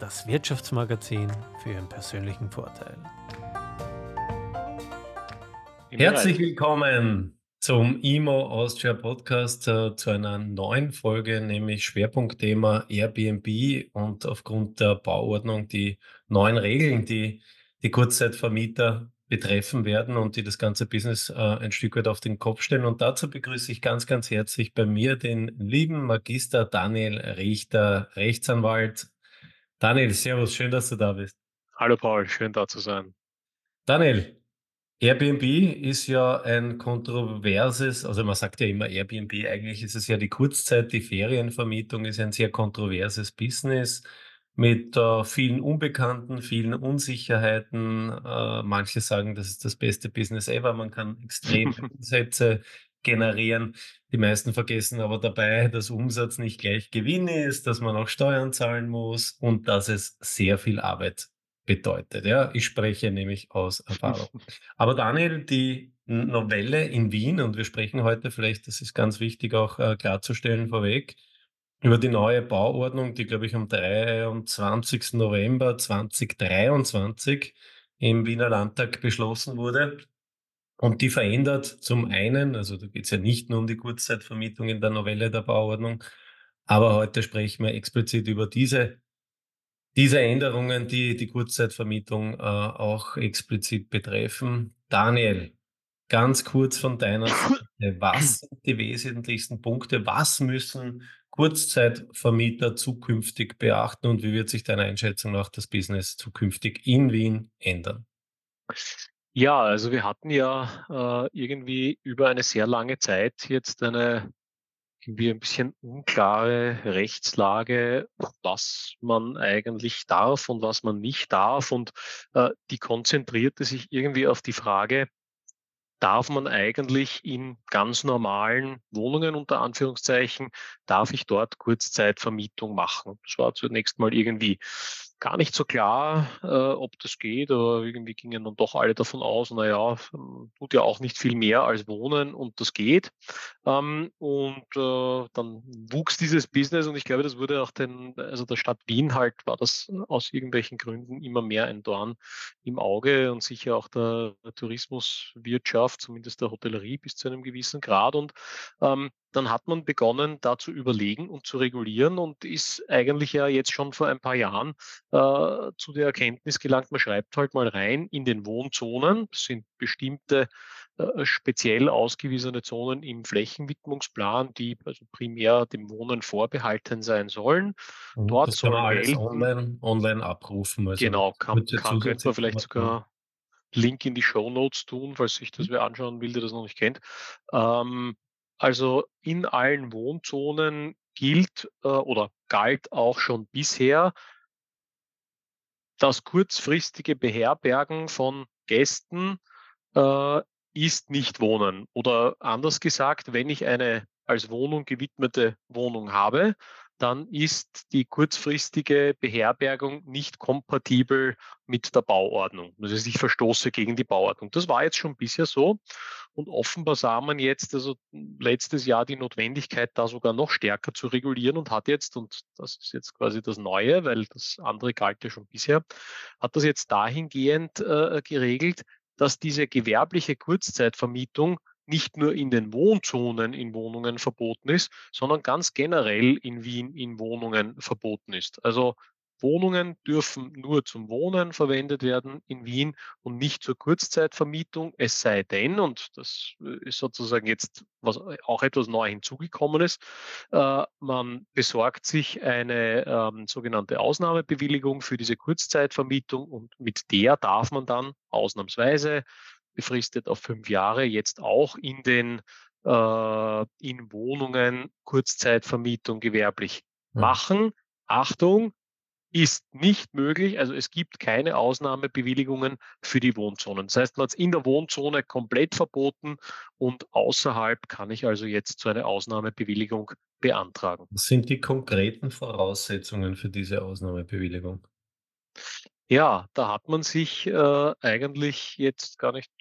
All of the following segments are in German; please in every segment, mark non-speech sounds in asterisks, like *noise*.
das Wirtschaftsmagazin für Ihren persönlichen Vorteil. Herzlich willkommen zum IMO Austria Podcast äh, zu einer neuen Folge, nämlich Schwerpunktthema Airbnb und aufgrund der Bauordnung die neuen Regeln, die die Kurzzeitvermieter betreffen werden und die das ganze Business äh, ein Stück weit auf den Kopf stellen. Und dazu begrüße ich ganz, ganz herzlich bei mir den lieben Magister Daniel Richter, Rechtsanwalt, Daniel, servus, schön, dass du da bist. Hallo Paul, schön da zu sein. Daniel, Airbnb ist ja ein kontroverses, also man sagt ja immer Airbnb, eigentlich ist es ja die Kurzzeit, die Ferienvermietung ist ein sehr kontroverses Business mit äh, vielen Unbekannten, vielen Unsicherheiten. Äh, manche sagen, das ist das beste Business ever, man kann *laughs* extrem Umsätze generieren. Die meisten vergessen aber dabei, dass Umsatz nicht gleich Gewinn ist, dass man auch Steuern zahlen muss und dass es sehr viel Arbeit bedeutet. Ja, ich spreche nämlich aus Erfahrung. *laughs* Aber Daniel, die Novelle in Wien, und wir sprechen heute vielleicht, das ist ganz wichtig auch äh, klarzustellen vorweg, über die neue Bauordnung, die, glaube ich, am 23. November 2023 im Wiener Landtag beschlossen wurde. Und die verändert zum einen, also da geht es ja nicht nur um die Kurzzeitvermietung in der Novelle der Bauordnung, aber heute sprechen wir explizit über diese, diese Änderungen, die die Kurzzeitvermietung äh, auch explizit betreffen. Daniel, ganz kurz von deiner Seite, was sind die wesentlichsten Punkte? Was müssen Kurzzeitvermieter zukünftig beachten und wie wird sich deiner Einschätzung nach das Business zukünftig in Wien ändern? Ja, also wir hatten ja äh, irgendwie über eine sehr lange Zeit jetzt eine irgendwie ein bisschen unklare Rechtslage, was man eigentlich darf und was man nicht darf. Und äh, die konzentrierte sich irgendwie auf die Frage, darf man eigentlich in ganz normalen Wohnungen unter Anführungszeichen, darf ich dort Kurzzeitvermietung machen? Das war zunächst mal irgendwie gar nicht so klar, äh, ob das geht, aber irgendwie gingen dann doch alle davon aus, naja, ähm, tut ja auch nicht viel mehr als wohnen und das geht. Ähm, und äh, dann wuchs dieses Business und ich glaube, das wurde auch den, also der Stadt Wien halt, war das aus irgendwelchen Gründen immer mehr ein Dorn im Auge und sicher auch der, der Tourismuswirtschaft, zumindest der Hotellerie bis zu einem gewissen Grad. Und ähm, dann hat man begonnen, da zu überlegen und zu regulieren und ist eigentlich ja jetzt schon vor ein paar Jahren äh, zu der Erkenntnis gelangt, man schreibt halt mal rein in den Wohnzonen, das sind bestimmte äh, speziell ausgewiesene Zonen im Flächenwidmungsplan, die also primär dem Wohnen vorbehalten sein sollen. Mhm, Dort das kann man alles online, online abrufen. Also genau, kann, kann könnte man vielleicht sogar Link in die Show Notes tun, falls sich das mhm. wer anschauen will, der das noch nicht kennt. Ähm, also in allen Wohnzonen gilt äh, oder galt auch schon bisher das kurzfristige Beherbergen von Gästen äh, ist nicht Wohnen. Oder anders gesagt, wenn ich eine als Wohnung gewidmete Wohnung habe, dann ist die kurzfristige Beherbergung nicht kompatibel mit der Bauordnung. Das heißt, ich verstoße gegen die Bauordnung. Das war jetzt schon bisher so. Und offenbar sah man jetzt, also letztes Jahr die Notwendigkeit, da sogar noch stärker zu regulieren und hat jetzt, und das ist jetzt quasi das Neue, weil das andere galt ja schon bisher, hat das jetzt dahingehend äh, geregelt, dass diese gewerbliche Kurzzeitvermietung nicht nur in den Wohnzonen in Wohnungen verboten ist, sondern ganz generell in Wien in Wohnungen verboten ist. Also Wohnungen dürfen nur zum Wohnen verwendet werden in Wien und nicht zur Kurzzeitvermietung, es sei denn, und das äh, ist sozusagen jetzt was auch etwas neu hinzugekommen ist, äh, man besorgt sich eine ähm, sogenannte Ausnahmebewilligung für diese Kurzzeitvermietung und mit der darf man dann ausnahmsweise befristet auf fünf Jahre, jetzt auch in den äh, in Wohnungen Kurzzeitvermietung gewerblich mhm. machen. Achtung, ist nicht möglich. Also es gibt keine Ausnahmebewilligungen für die Wohnzonen. Das heißt, man hat es in der Wohnzone komplett verboten und außerhalb kann ich also jetzt so eine Ausnahmebewilligung beantragen. Was sind die konkreten Voraussetzungen für diese Ausnahmebewilligung? Ja, da hat man sich äh, eigentlich jetzt gar nicht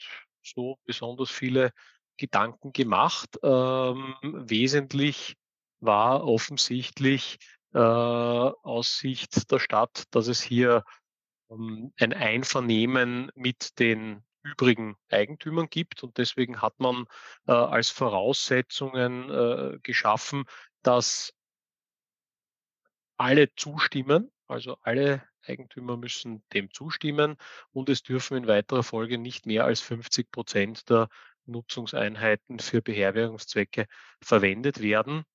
so besonders viele Gedanken gemacht. Ähm, wesentlich war offensichtlich äh, aus Sicht der Stadt, dass es hier ähm, ein Einvernehmen mit den übrigen Eigentümern gibt. Und deswegen hat man äh, als Voraussetzungen äh, geschaffen, dass alle zustimmen, also alle Eigentümer müssen dem zustimmen und es dürfen in weiterer Folge nicht mehr als 50 Prozent der Nutzungseinheiten für Beherbergungszwecke verwendet werden.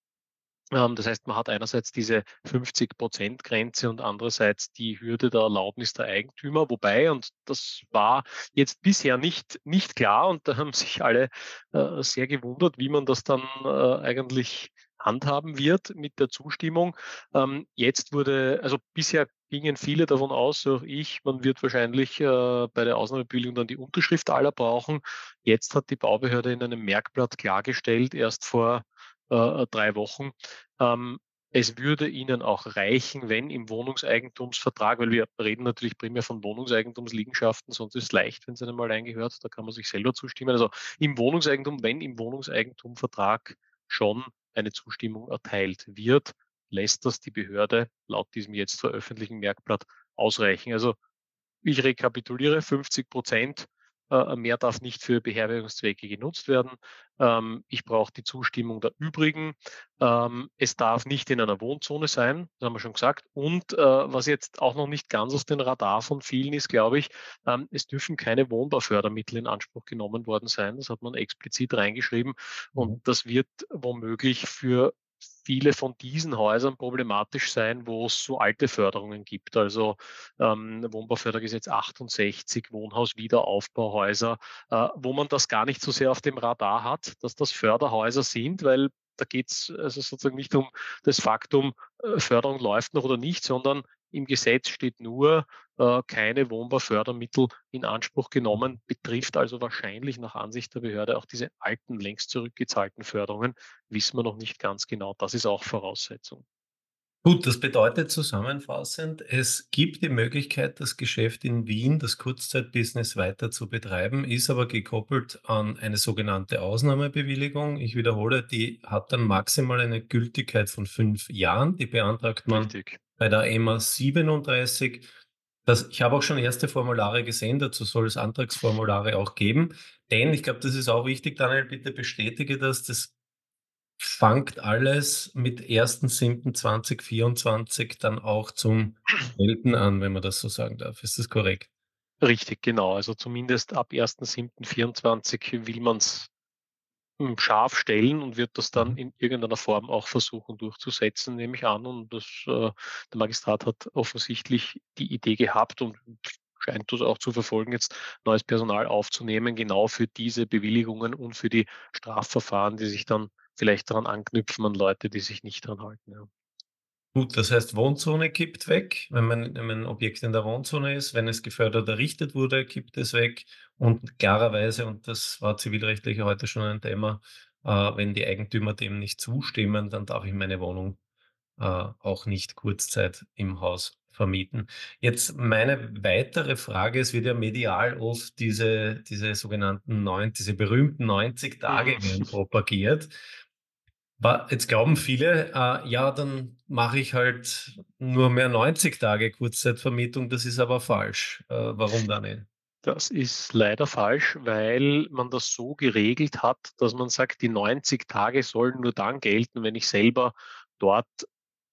Ähm, das heißt, man hat einerseits diese 50-Prozent-Grenze und andererseits die Hürde der Erlaubnis der Eigentümer. Wobei, und das war jetzt bisher nicht, nicht klar und da haben sich alle äh, sehr gewundert, wie man das dann äh, eigentlich handhaben wird mit der Zustimmung. Ähm, jetzt wurde, also bisher gingen viele davon aus, auch ich, man wird wahrscheinlich äh, bei der Ausnahmebewilligung dann die Unterschrift aller brauchen. Jetzt hat die Baubehörde in einem Merkblatt klargestellt, erst vor äh, drei Wochen, ähm, es würde Ihnen auch reichen, wenn im Wohnungseigentumsvertrag, weil wir reden natürlich primär von Wohnungseigentumsliegenschaften, sonst ist es leicht, wenn es einem allein gehört, da kann man sich selber zustimmen. Also im Wohnungseigentum, wenn im Wohnungseigentumvertrag schon eine Zustimmung erteilt wird, lässt das die Behörde laut diesem jetzt veröffentlichten Merkblatt ausreichen. Also ich rekapituliere, 50 Prozent äh, mehr darf nicht für Beherbergungszwecke genutzt werden. Ähm, ich brauche die Zustimmung der übrigen. Ähm, es darf nicht in einer Wohnzone sein, das haben wir schon gesagt. Und äh, was jetzt auch noch nicht ganz aus dem Radar von vielen ist, glaube ich, ähm, es dürfen keine Wohnbaufördermittel in Anspruch genommen worden sein. Das hat man explizit reingeschrieben. Und mhm. das wird womöglich für viele von diesen Häusern problematisch sein, wo es so alte Förderungen gibt. Also ähm, Wohnbaufördergesetz 68, Wohnhauswiederaufbauhäuser, äh, wo man das gar nicht so sehr auf dem Radar hat, dass das Förderhäuser sind, weil da geht es also sozusagen nicht um das Faktum, äh, Förderung läuft noch oder nicht, sondern im Gesetz steht nur, äh, keine Wohnbaufördermittel in Anspruch genommen, betrifft also wahrscheinlich nach Ansicht der Behörde auch diese alten, längst zurückgezahlten Förderungen. Wissen wir noch nicht ganz genau. Das ist auch Voraussetzung. Gut, das bedeutet zusammenfassend, es gibt die Möglichkeit, das Geschäft in Wien, das Kurzzeitbusiness weiter zu betreiben, ist aber gekoppelt an eine sogenannte Ausnahmebewilligung. Ich wiederhole, die hat dann maximal eine Gültigkeit von fünf Jahren. Die beantragt man Richtig. bei der EMA 37. Das, ich habe auch schon erste Formulare gesehen, dazu soll es Antragsformulare auch geben. Denn ich glaube, das ist auch wichtig, Daniel, bitte bestätige das, das fangt alles mit 1.7.2024 dann auch zum Gelten an, wenn man das so sagen darf. Ist das korrekt? Richtig, genau. Also zumindest ab 1.7.24 will man es scharf stellen und wird das dann mhm. in irgendeiner Form auch versuchen durchzusetzen, nehme ich an. Und das, äh, der Magistrat hat offensichtlich die Idee gehabt und scheint das auch zu verfolgen, jetzt neues Personal aufzunehmen, genau für diese Bewilligungen und für die Strafverfahren, die sich dann vielleicht daran anknüpfen an Leute, die sich nicht daran halten. Ja. Gut, das heißt, Wohnzone kippt weg, wenn man, wenn ein Objekt in der Wohnzone ist. Wenn es gefördert errichtet wurde, kippt es weg. Und klarerweise, und das war zivilrechtlich heute schon ein Thema, äh, wenn die Eigentümer dem nicht zustimmen, dann darf ich meine Wohnung äh, auch nicht Kurzzeit im Haus vermieten. Jetzt meine weitere Frage, es wird ja medial oft diese, diese sogenannten neun, diese berühmten 90 Tage mhm. propagiert. Jetzt glauben viele, äh, ja, dann mache ich halt nur mehr 90 Tage Kurzzeitvermietung. Das ist aber falsch. Äh, warum dann nicht? Das ist leider falsch, weil man das so geregelt hat, dass man sagt, die 90 Tage sollen nur dann gelten, wenn ich selber dort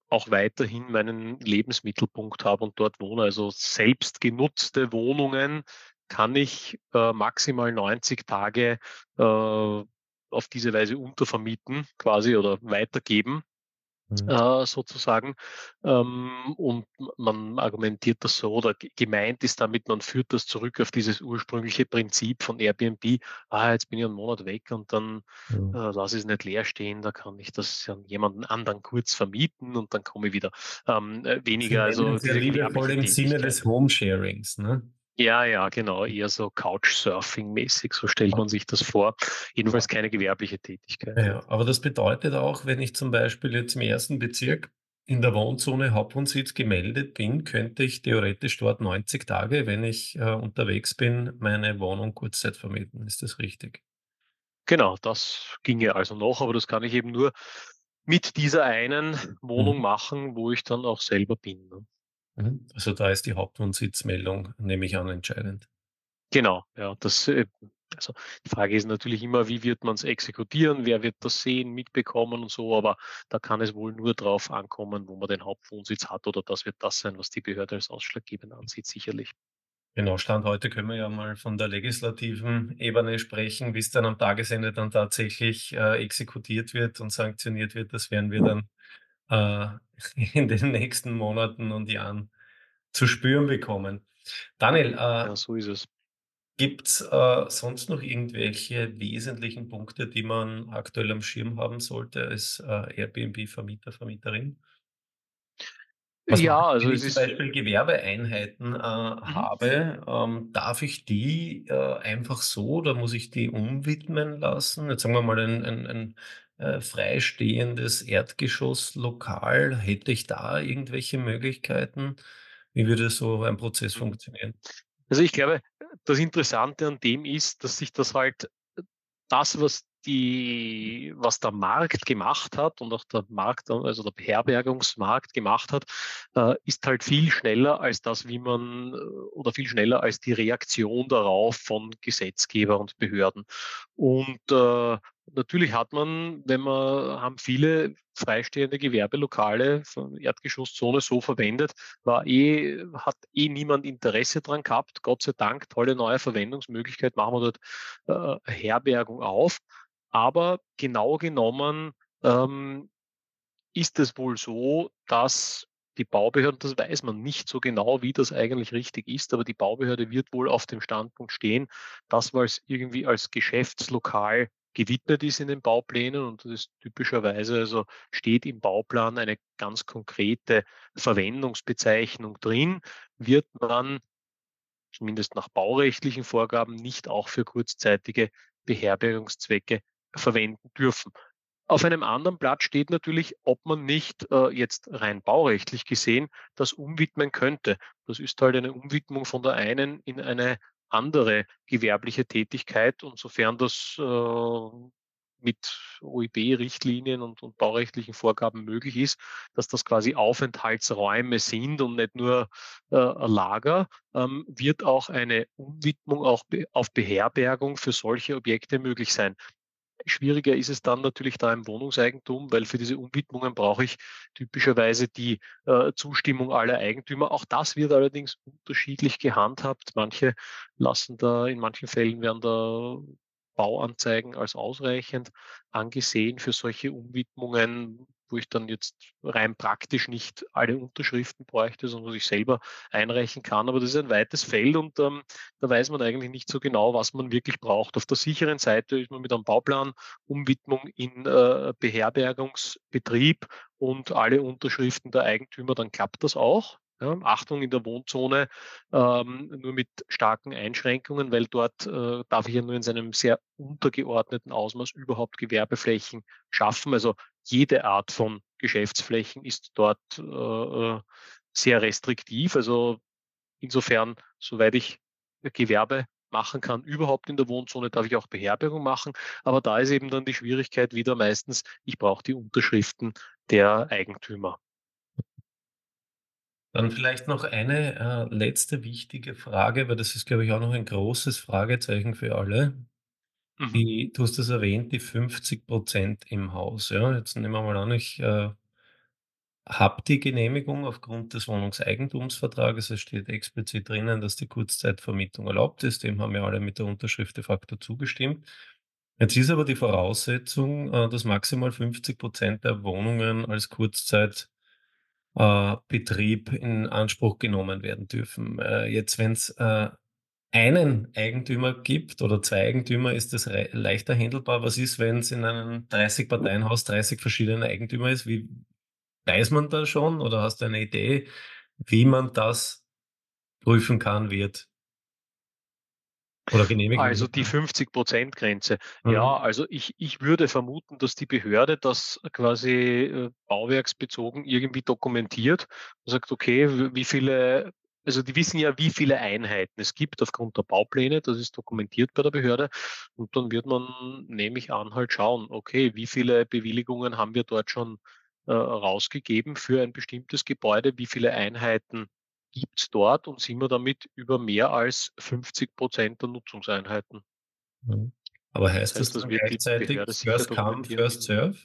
auch weiterhin meinen Lebensmittelpunkt habe und dort wohne. Also selbst genutzte Wohnungen kann ich äh, maximal 90 Tage äh, auf diese Weise untervermieten quasi oder weitergeben. Mhm. äh, sozusagen. Ähm, und man argumentiert das so oder ge gemeint ist damit, man führt das zurück auf dieses ursprüngliche Prinzip von Airbnb: „Ah, jetzt bin ich 'n Monat weg und dann, Mhm. äh, lasse ich's nicht leer stehen, da kann ich das an jemanden anderen kurz vermieten und dann komme ich wieder.“ Ähm, äh, weniger also es diese liebevoll im Sinne des Home-Sharings, ne? Ja, ja, genau, eher so Couchsurfing-mäßig, so stellt man sich das vor. Jedenfalls keine gewerbliche Tätigkeit, ja, aber das bedeutet auch, wenn ich zum Beispiel jetzt im ersten Bezirk in der Wohnzone Hauptwohnsitz gemeldet bin, könnte ich theoretisch dort 90 Tage, wenn ich, äh, unterwegs bin, meine Wohnung Kurzzeit vermieten. Ist das richtig? Genau, das ginge also noch, aber das kann ich eben nur mit dieser einen Wohnung Mhm. machen, wo ich dann auch selber bin, ne? Mhm. Also, da ist die Hauptwohnsitzmeldung, nehme ich an, entscheidend. Genau, ja, das, äh also, die Frage ist natürlich immer, wie wird man's exekutieren? Wer wird das sehen, mitbekommen und so, aber da kann es wohl nur drauf ankommen, wo man den Hauptwohnsitz hat oder das wird das sein, was die Behörde als ausschlaggebend ansieht, sicherlich. Genau, Stand heute können wir ja mal von der legislativen Ebene sprechen. Wie's dann am Tagesende dann tatsächlich, äh, exekutiert wird und sanktioniert wird, das werden wir dann, äh, *laughs* in den nächsten Monaten und Jahren zu spüren bekommen. Daniel, äh Ja, so ist es. gibt's, äh, sonst noch irgendwelche wesentlichen Punkte, die man aktuell am Schirm haben sollte als, äh, Airbnb-Vermieter, Vermieterin? Was Ja, also wenn es ich zum Beispiel Gewerbeeinheiten, äh, Mhm. habe? Ähm, darf ich die, äh, einfach so oder muss ich die umwidmen lassen? Jetzt sagen wir mal ein ein ein, äh, freistehendes Erdgeschosslokal. Hätte ich da irgendwelche Möglichkeiten? Wie würde so ein Prozess Mhm. funktionieren? Also, ich glaube, das Interessante an dem ist, dass sich das halt das, was die was der Markt gemacht hat und auch der Markt also, der Beherbergungsmarkt gemacht hat, äh, ist halt viel schneller als das, wie man oder viel schneller als die Reaktion darauf von Gesetzgeber und Behörden. Und, äh, natürlich hat man, wenn man haben viele freistehende Gewerbelokale von Erdgeschosszone so verwendet, war eh hat eh niemand Interesse dran gehabt. Gott sei Dank, tolle neue Verwendungsmöglichkeit, machen wir dort, äh, Herbergung auf. Aber genau genommen, ähm, ist es wohl so, dass die Baubehörden das weiß man nicht so genau, wie das eigentlich richtig ist, aber die Baubehörde wird wohl auf dem Standpunkt stehen, dass weil's irgendwie als Geschäftslokal gewidmet ist in den Bauplänen und das ist typischerweise also, steht im Bauplan eine ganz konkrete Verwendungsbezeichnung drin, wird man zumindest nach baurechtlichen Vorgaben nicht auch für kurzzeitige Beherbergungszwecke verwenden dürfen. Auf einem anderen Blatt steht natürlich, ob man nicht, äh, jetzt rein baurechtlich gesehen das umwidmen könnte. Das ist halt eine Umwidmung von der einen in eine andere gewerbliche Tätigkeit und sofern das, äh, mit OIB-Richtlinien und und baurechtlichen Vorgaben möglich ist, dass das quasi Aufenthaltsräume sind und nicht nur, äh, Lager, ähm, wird auch eine Umwidmung auch be auf Beherbergung für solche Objekte möglich sein. Schwieriger ist es dann natürlich da im Wohnungseigentum, weil für diese Umwidmungen brauche ich typischerweise die, äh, Zustimmung aller Eigentümer. Auch das wird allerdings unterschiedlich gehandhabt. Manche lassen da in manchen Fällen werden da Bauanzeigen als ausreichend angesehen für solche Umwidmungen, wo ich dann jetzt rein praktisch nicht alle Unterschriften bräuchte, sondern ich selber einreichen kann. Aber das ist ein weites Feld und, ähm, da weiß man eigentlich nicht so genau, was man wirklich braucht. Auf der sicheren Seite ist man mit einem Bauplan Umwidmung in, äh, Beherbergungsbetrieb und alle Unterschriften der Eigentümer, dann klappt das auch, ja. Achtung in der Wohnzone, ähm, nur mit starken Einschränkungen, weil dort, äh, darf ich ja nur in seinem sehr untergeordneten Ausmaß überhaupt Gewerbeflächen schaffen. Also, jede Art von Geschäftsflächen ist dort, äh, äh, sehr restriktiv. Also, insofern, soweit ich Gewerbe machen kann, überhaupt in der Wohnzone, darf ich auch Beherbergung machen. Aber da ist eben dann die Schwierigkeit wieder meistens, ich brauche die Unterschriften der Eigentümer. Dann vielleicht noch eine, äh, letzte wichtige Frage, weil das ist, glaube ich, auch noch ein großes Fragezeichen für alle. Mhm. Die du hast das erwähnt, die 50 % im Haus, ja? Jetzt nehmen wir mal an, ich, äh habe die Genehmigung aufgrund des Wohnungseigentumsvertrages. Es steht explizit drinnen, dass die Kurzzeitvermietung erlaubt ist. Dem haben ja alle mit der Unterschrift de facto zugestimmt. Jetzt ist aber die Voraussetzung, äh, dass maximal 50% der Wohnungen als Kurzzeit äh, Betrieb in Anspruch genommen werden dürfen. Äh, jetzt, wenn's, äh, einen Eigentümer gibt oder 2 Eigentümer, ist das leichter händelbar. Was ist, wenn's in einem 30-Parteien-Haus 30 verschiedene Eigentümer ist? Wie weiß man da schon oder hast du eine Idee, wie man das prüfen kann, wird? Oder Also genehmigen die kann? 50% Grenze. Mhm. Ja, also ich ich würde vermuten, dass die Behörde das quasi, äh, bauwerksbezogen irgendwie dokumentiert und sagt: „Okay, wie viele“ also die wissen ja, wie viele Einheiten es gibt aufgrund der Baupläne, das ist dokumentiert bei der Behörde. Und dann wird man, nehme ich an, halt schauen, okay, wie viele Bewilligungen haben wir dort schon, äh, rausgegeben für ein bestimmtes Gebäude? Wie viele Einheiten gibt's dort und sind wir damit über mehr als 50% der Nutzungseinheiten? Mhm. Aber Das heißt das heißt, das die gleichzeitig First come, first serve?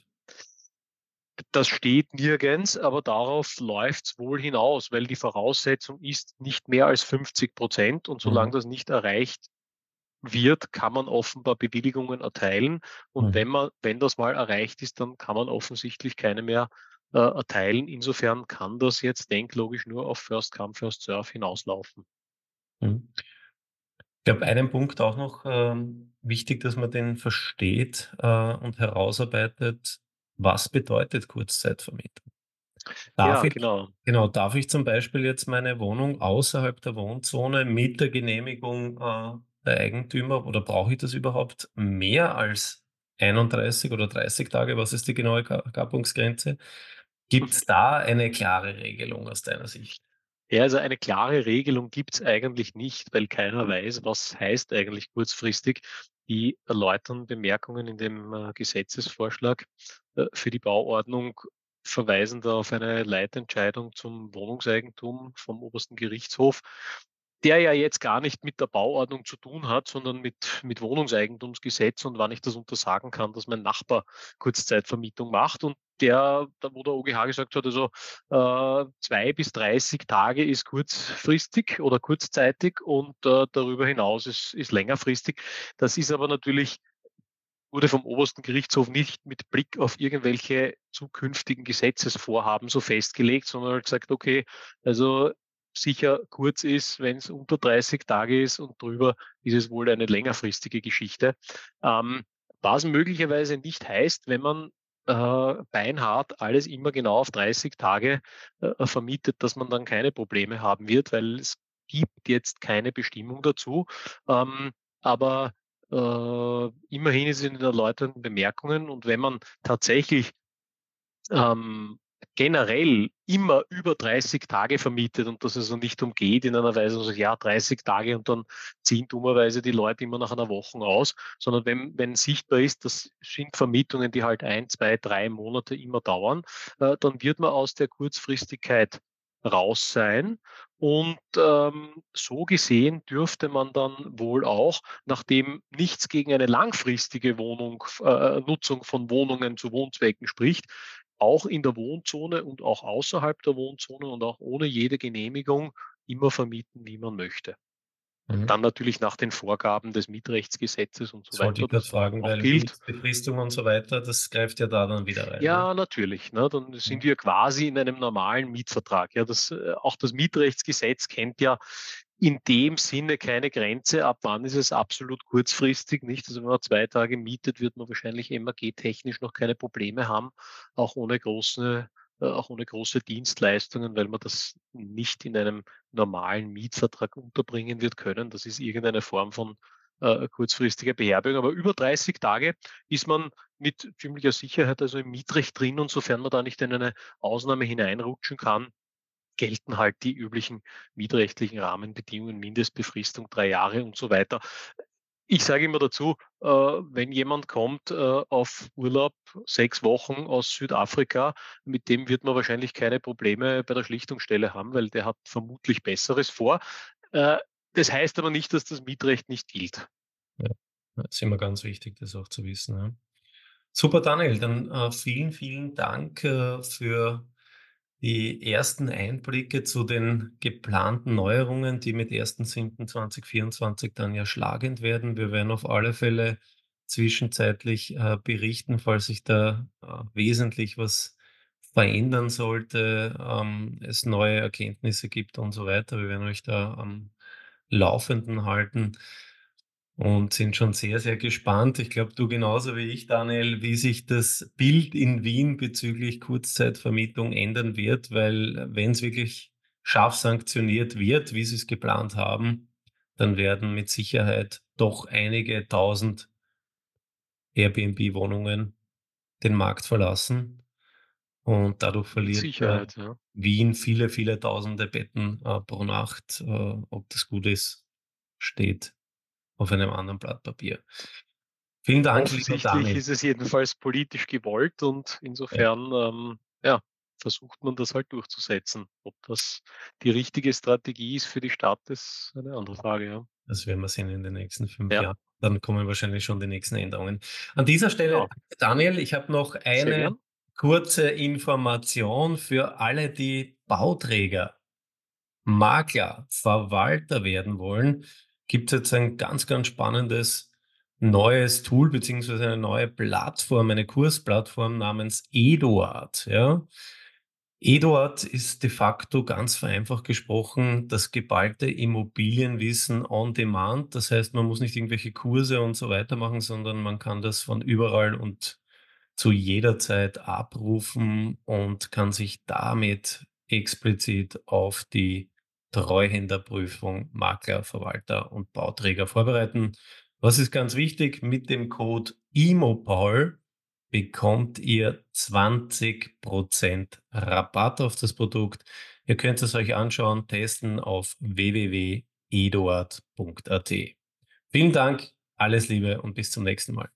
Das steht nirgends, aber darauf läuft's wohl hinaus, weil die Voraussetzung ist nicht mehr als 50% und solange Mhm. das nicht erreicht wird, kann man offenbar Bewilligungen erteilen. Und Mhm. wenn man wenn das mal erreicht ist, dann kann man offensichtlich keine mehr, äh, erteilen. Insofern kann das jetzt denklogisch nur auf First come, first serve hinauslaufen. Mhm. Ich glaube, einen Punkt auch noch, ähm, wichtig, dass man den versteht, äh, und herausarbeitet. Was bedeutet Kurzzeitvermietung? Darf Ja, ich genau. genau, darf ich zum Beispiel jetzt meine Wohnung außerhalb der Wohnzone mit der Genehmigung, äh, der Eigentümer oder brauche ich das überhaupt mehr als 31 oder 30 Tage? Was ist die genaue Ga Gattungsgrenze? Gibt's *laughs* da eine klare Regelung aus deiner Sicht? Ja, also eine klare Regelung gibt's eigentlich nicht, weil keiner weiß, was heißt eigentlich kurzfristig. Die erläuternden Bemerkungen in dem, äh, Gesetzesvorschlag, äh, für die Bauordnung verweisen da auf eine Leitentscheidung zum Wohnungseigentum vom Obersten Gerichtshof, der ja jetzt gar nicht mit der Bauordnung zu tun hat, sondern mit mit Wohnungseigentumsgesetz und wann ich das untersagen kann, dass mein Nachbar Kurzzeitvermietung macht. Und der wo der OGH gesagt hat, also äh, 2 bis 30 Tage ist kurzfristig oder kurzzeitig und, äh, darüber hinaus ist ist längerfristig. Das ist aber natürlich wurde vom Obersten Gerichtshof nicht mit Blick auf irgendwelche zukünftigen Gesetzesvorhaben so festgelegt, sondern hat gesagt: „Okay, also sicher kurz ist, wenn es unter 30 Tage ist und drüber ist es wohl eine längerfristige Geschichte.“ Ähm, was möglicherweise nicht heißt, wenn man, äh, beinhart alles immer genau auf 30 Tage, äh, vermietet, dass man dann keine Probleme haben wird, weil es gibt jetzt keine Bestimmung dazu. Ähm, aber äh, immerhin ist es in den erläuternden Bemerkungen und wenn man tatsächlich ähm, generell immer über 30 Tage vermietet und das also nicht umgeht in einer Weise, also ja, 30 Tage und dann ziehen dummerweise die Leute immer nach einer Woche aus, sondern wenn, wenn sichtbar ist, das sind Vermietungen, die halt ein, zwei, drei Monate immer dauern, äh, dann wird man aus der Kurzfristigkeit raus sein. Und ähm, so gesehen dürfte man dann wohl auch, nachdem nichts gegen eine langfristige Wohnung, äh, Nutzung von Wohnungen zu Wohnzwecken spricht, auch in der Wohnzone und auch außerhalb der Wohnzone und auch ohne jede Genehmigung immer vermieten, wie man möchte. Mhm. Dann natürlich nach den Vorgaben des Mietrechtsgesetzes und so Das wollte weiter, ich grad das auch fragen, weil gilt. Mietbefristung und so weiter, das greift ja da dann wieder rein, ne? Ja, natürlich, ne? Dann sind Mhm. wir quasi in einem normalen Mietvertrag. Ja, das, äh, auch das Mietrechtsgesetz kennt ja in dem Sinne keine Grenze, ab wann ist es absolut kurzfristig, nicht? Also wenn man 2 Tage mietet, wird man wahrscheinlich MAG-technisch noch keine Probleme haben, auch ohne große äh, auch ohne große Dienstleistungen, weil man das nicht in einem normalen Mietvertrag unterbringen wird können. Das ist irgendeine Form von, äh, kurzfristiger Beherbergung. Aber über 30 Tage ist man mit ziemlicher Sicherheit also im Mietrecht drin und sofern man da nicht in eine Ausnahme hineinrutschen kann, gelten halt die üblichen mietrechtlichen Rahmenbedingungen, Mindestbefristung 3 Jahre und so weiter. Ich sage immer dazu, äh, wenn jemand kommt, äh, auf Urlaub 6 Wochen aus Südafrika, mit dem wird man wahrscheinlich keine Probleme bei der Schlichtungsstelle haben, weil der hat vermutlich Besseres vor. Äh, das heißt aber nicht, dass das Mietrecht nicht gilt. Ja, ja, ist immer ganz wichtig, das auch zu wissen, ja. Super, Daniel, dann, vielen, vielen Dank, für die ersten Einblicke zu den geplanten Neuerungen, die mit 1.7.2024 dann ja schlagend werden. Wir werden auf alle Fälle zwischenzeitlich, äh, berichten, falls sich da, äh, wesentlich was verändern sollte, ähm, es neue Erkenntnisse gibt und so weiter. Wir werden euch da am Laufenden halten und sind schon sehr, sehr gespannt. Ich glaube, du genauso wie ich, Daniel, wie sich das Bild in Wien bezüglich Kurzzeitvermietung ändern wird, weil wenn es wirklich scharf sanktioniert wird, wie sie es geplant haben, dann werden mit Sicherheit doch einige tausend Airbnb-Wohnungen den Markt verlassen. Und dadurch verliert, äh, ja. Wien viele, viele tausende Betten, äh, pro Nacht. Äh, ob das gut ist, steht auf einem anderen Blatt Papier. Vielen Dank, lieber Daniel. ist es jedenfalls politisch gewollt und Ja, insofern, ähm, ja, versucht man das halt durchzusetzen. Ob das die richtige Strategie ist für die Stadt, ist eine andere Frage, ja. das werden wir sehen in den nächsten 5 Ja, Jahren. Dann kommen wahrscheinlich schon die nächsten Änderungen. An dieser Stelle, genau. Daniel, ich habe noch eine kurze Information für alle, die Bauträger Makler, Verwalter werden wollen, gibt es jetzt ein ganz, ganz spannendes neues Tool beziehungsweise eine neue Plattform, eine Kursplattform namens Eduard, ja. Eduard ist de facto ganz vereinfacht gesprochen das geballte Immobilienwissen on demand. Das heißt, man muss nicht irgendwelche Kurse und so weiter machen, sondern man kann das von überall und zu jeder Zeit abrufen und kann sich damit explizit auf die Treuhänderprüfung Makler, Verwalter und Bauträger vorbereiten. Was ist ganz wichtig? Mit dem Code IMOPAUL bekommt ihr 20% Rabatt auf das Produkt. Ihr könnt es euch anschauen, testen auf www.eduard.at. Vielen Dank, alles Liebe und bis zum nächsten Mal.